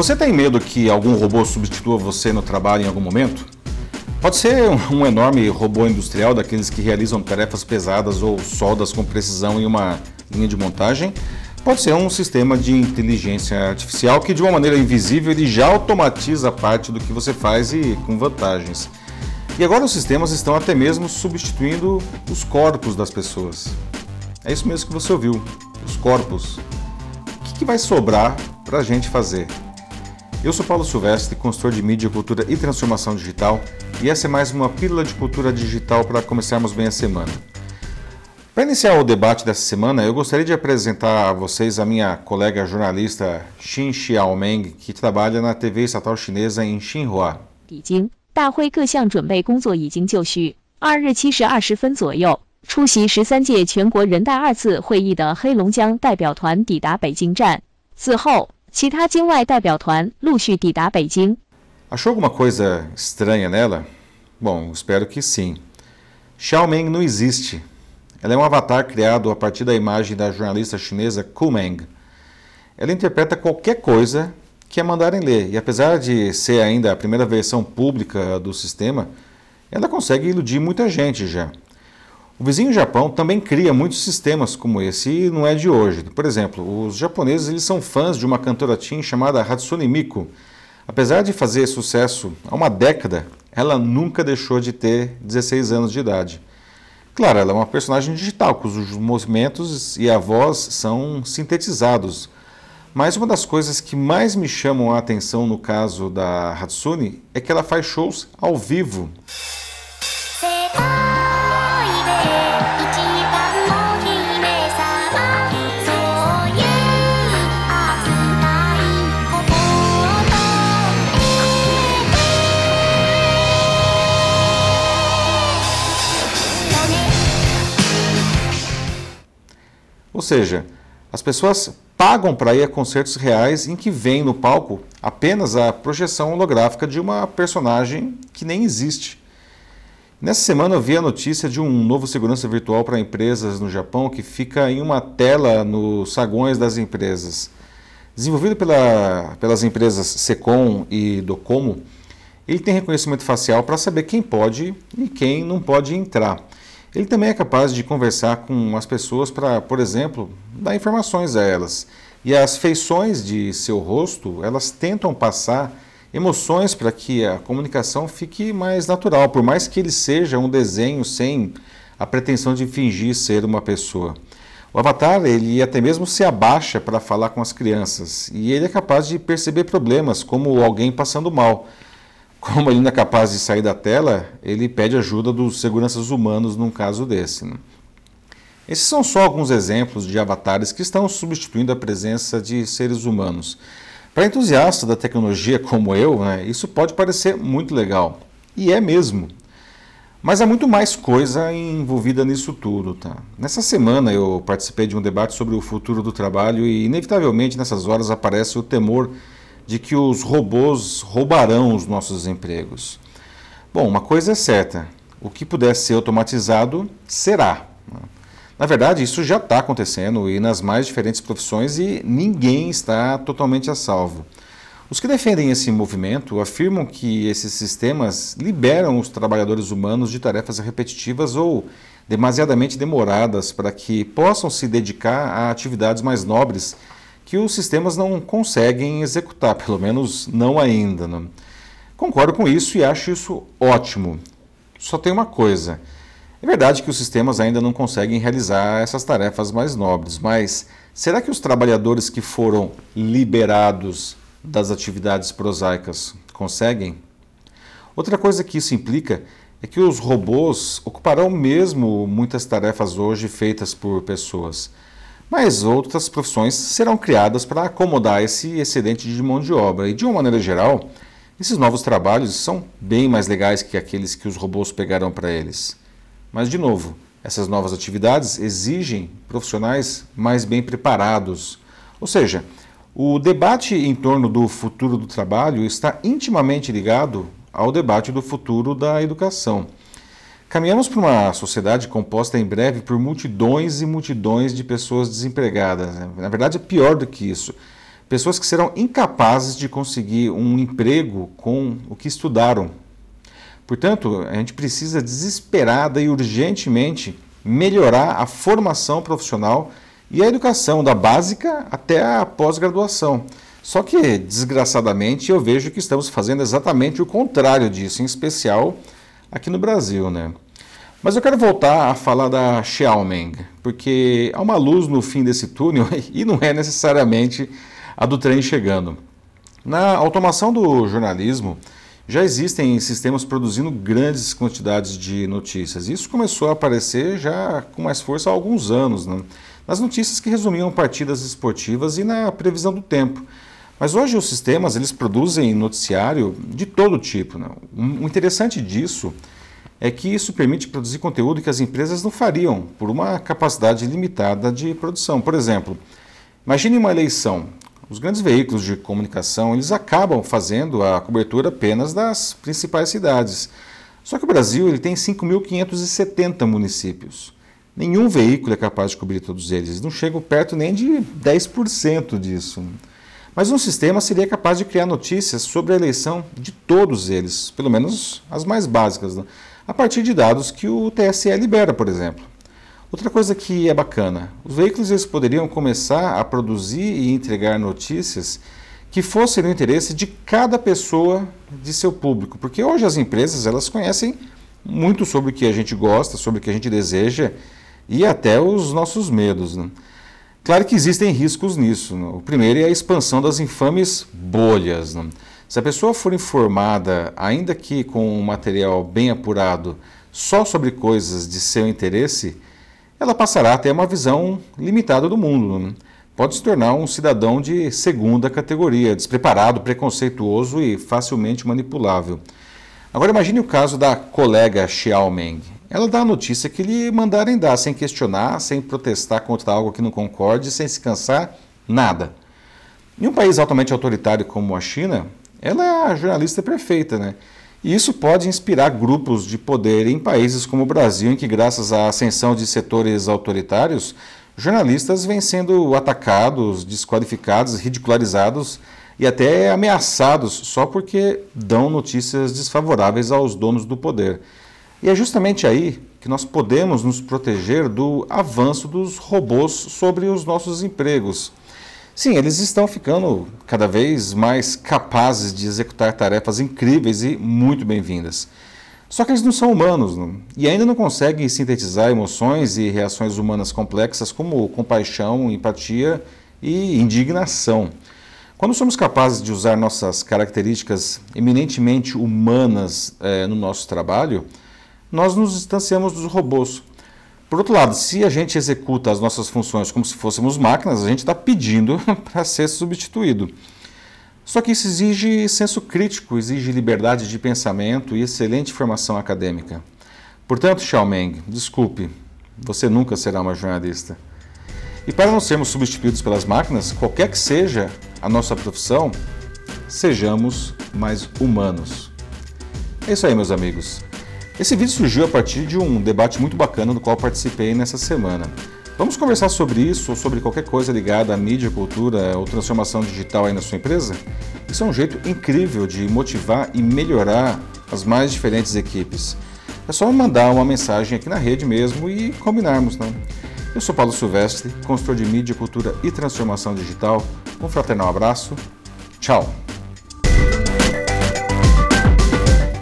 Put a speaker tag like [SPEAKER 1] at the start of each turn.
[SPEAKER 1] Você tem medo que algum robô substitua você no trabalho em algum momento? Pode ser um enorme robô industrial daqueles que realizam tarefas pesadas ou soldas com precisão em uma linha de montagem. Pode ser um sistema de inteligência artificial que de uma maneira invisível ele já automatiza parte do que você faz e com vantagens. E agora os sistemas estão até mesmo substituindo os corpos das pessoas. É isso mesmo que você ouviu, os corpos. O que, que vai sobrar para a gente fazer? Eu sou Paulo Silvestre, consultor de mídia, cultura e transformação digital, e essa é mais uma pílula de cultura digital para começarmos bem a semana. Para iniciar o debate dessa semana, eu gostaria de apresentar a vocês a minha colega jornalista Xin Xiaomeng, que trabalha na TV estatal chinesa em Xinhua.
[SPEAKER 2] 已经，大会各项准备工作已经就绪。二日七时二十分左右，出席十三届全国人大二次会议的黑龙江代表团抵达北京站。此后， 其他境外代表团陆续抵达北京。
[SPEAKER 1] Achou alguma coisa estranha nela? Bom, espero que sim. Xiaomeng não existe. Ela é um avatar criado a partir da imagem da jornalista chinesa Ku Meng. Ela interpreta qualquer coisa que a mandarem ler, e apesar de ser ainda a primeira versão pública do sistema, ela consegue iludir muita gente já. O vizinho Japão também cria muitos sistemas como esse e não é de hoje. Por exemplo, os japoneses eles são fãs de uma cantora teen chamada Hatsune Miku. Apesar de fazer sucesso há uma década, ela nunca deixou de ter 16 anos de idade. Claro, ela é uma personagem digital, cujos movimentos e a voz são sintetizados. Mas uma das coisas que mais me chamam a atenção no caso da Hatsune é que ela faz shows ao vivo. Seja, as pessoas pagam para ir a concertos reais em que vem no palco apenas a projeção holográfica de uma personagem que nem existe. Nessa semana eu vi a notícia de um novo segurança virtual para empresas no Japão que fica em uma tela nos saguões das empresas. Desenvolvido pela, pelas empresas Secom e Docomo, ele tem reconhecimento facial para saber quem pode e quem não pode entrar. Ele também é capaz de conversar com as pessoas para, por exemplo, dar informações a elas. E as feições de seu rosto, elas tentam passar emoções para que a comunicação fique mais natural, por mais que ele seja um desenho sem a pretensão de fingir ser uma pessoa. O avatar, ele até mesmo se abaixa para falar com as crianças e ele é capaz de perceber problemas, como alguém passando mal. Como ele não é capaz de sair da tela, ele pede ajuda dos seguranças humanos num caso desse. Né? Esses são só alguns exemplos de avatares que estão substituindo a presença de seres humanos. Para entusiasta da tecnologia como eu, né, isso pode parecer muito legal. E é mesmo. Mas há muito mais coisa envolvida nisso tudo. Tá? Nessa semana eu participei de um debate sobre o futuro do trabalho e, inevitavelmente, nessas horas aparece o temor de que os robôs roubarão os nossos empregos. Bom, uma coisa é certa: o que puder ser automatizado será. Na verdade, isso já está acontecendo e nas mais diferentes profissões e ninguém está totalmente a salvo. Os que defendem esse movimento afirmam que esses sistemas liberam os trabalhadores humanos de tarefas repetitivas ou demasiadamente demoradas para que possam se dedicar a atividades mais nobres que os sistemas não conseguem executar, pelo menos não ainda. Né? Concordo com isso e acho isso ótimo. Só tem uma coisa. É verdade que os sistemas ainda não conseguem realizar essas tarefas mais nobres, mas será que os trabalhadores que foram liberados das atividades prosaicas conseguem? Outra coisa que isso implica é que os robôs ocuparão mesmo muitas tarefas hoje feitas por pessoas. Mas outras profissões serão criadas para acomodar esse excedente de mão de obra. E de uma maneira geral, esses novos trabalhos são bem mais legais que aqueles que os robôs pegarão para eles. Mas, de novo, essas novas atividades exigem profissionais mais bem preparados. Ou seja, o debate em torno do futuro do trabalho está intimamente ligado ao debate do futuro da educação. Caminhamos para uma sociedade composta em breve por multidões e multidões de pessoas desempregadas. Né? Na verdade, é pior do que isso. pessoas que serão incapazes de conseguir um emprego com o que estudaram. Portanto, a gente precisa desesperada e urgentemente melhorar a formação profissional e a educação, da básica até a pós-graduação. Só que, desgraçadamente, eu vejo que estamos fazendo exatamente o contrário disso, em especial aqui no Brasil. Né? Mas eu quero voltar a falar da Xiaoming, porque há uma luz no fim desse túnel e não é necessariamente a do trem chegando. Na automação do jornalismo, já existem sistemas produzindo grandes quantidades de notícias. Isso começou a aparecer já com mais força há alguns anos, né? nas notícias que resumiam partidas esportivas e na previsão do tempo. Mas hoje os sistemas eles produzem noticiário de todo tipo. Né? O interessante disso é que isso permite produzir conteúdo que as empresas não fariam por uma capacidade limitada de produção. Por exemplo, imagine uma eleição. Os grandes veículos de comunicação eles acabam fazendo a cobertura apenas das principais cidades. Só que o Brasil ele tem 5.570 municípios. Nenhum veículo é capaz de cobrir todos eles. Não chega perto nem de 10% disso. Mas um sistema seria capaz de criar notícias sobre a eleição de todos eles, pelo menos as mais básicas. Né? a partir de dados que o TSE libera, por exemplo. Outra coisa que é bacana, os veículos eles poderiam começar a produzir e entregar notícias que fossem no interesse de cada pessoa de seu público, porque hoje as empresas elas conhecem muito sobre o que a gente gosta, sobre o que a gente deseja e até os nossos medos. Né? Claro que existem riscos nisso. Né? O primeiro é a expansão das infames bolhas. Né? Se a pessoa for informada, ainda que com um material bem apurado, só sobre coisas de seu interesse, ela passará a ter uma visão limitada do mundo. Né? Pode se tornar um cidadão de segunda categoria, despreparado, preconceituoso e facilmente manipulável. Agora imagine o caso da colega Xiaomeng. Ela dá a notícia que lhe mandarem dar, sem questionar, sem protestar contra algo que não concorde, sem se cansar, nada. Em um país altamente autoritário como a China, ela é a jornalista perfeita, né? E isso pode inspirar grupos de poder em países como o Brasil, em que, graças à ascensão de setores autoritários, jornalistas vêm sendo atacados, desqualificados, ridicularizados e até ameaçados só porque dão notícias desfavoráveis aos donos do poder. E é justamente aí que nós podemos nos proteger do avanço dos robôs sobre os nossos empregos. Sim, eles estão ficando cada vez mais capazes de executar tarefas incríveis e muito bem-vindas. Só que eles não são humanos não? e ainda não conseguem sintetizar emoções e reações humanas complexas como compaixão, empatia e indignação. Quando somos capazes de usar nossas características eminentemente humanas eh, no nosso trabalho, nós nos distanciamos dos robôs por outro lado, se a gente executa as nossas funções como se fôssemos máquinas, a gente está pedindo para ser substituído. Só que isso exige senso crítico, exige liberdade de pensamento e excelente formação acadêmica. Portanto, Xiaomeng, desculpe, você nunca será uma jornalista. E para não sermos substituídos pelas máquinas, qualquer que seja a nossa profissão, sejamos mais humanos. É isso aí, meus amigos. Esse vídeo surgiu a partir de um debate muito bacana do qual participei nessa semana. Vamos conversar sobre isso ou sobre qualquer coisa ligada à mídia, cultura ou transformação digital aí na sua empresa? Isso é um jeito incrível de motivar e melhorar as mais diferentes equipes. É só mandar uma mensagem aqui na rede mesmo e combinarmos, né? Eu sou Paulo Silvestre, consultor de mídia, cultura e transformação digital. Um fraternal abraço. Tchau!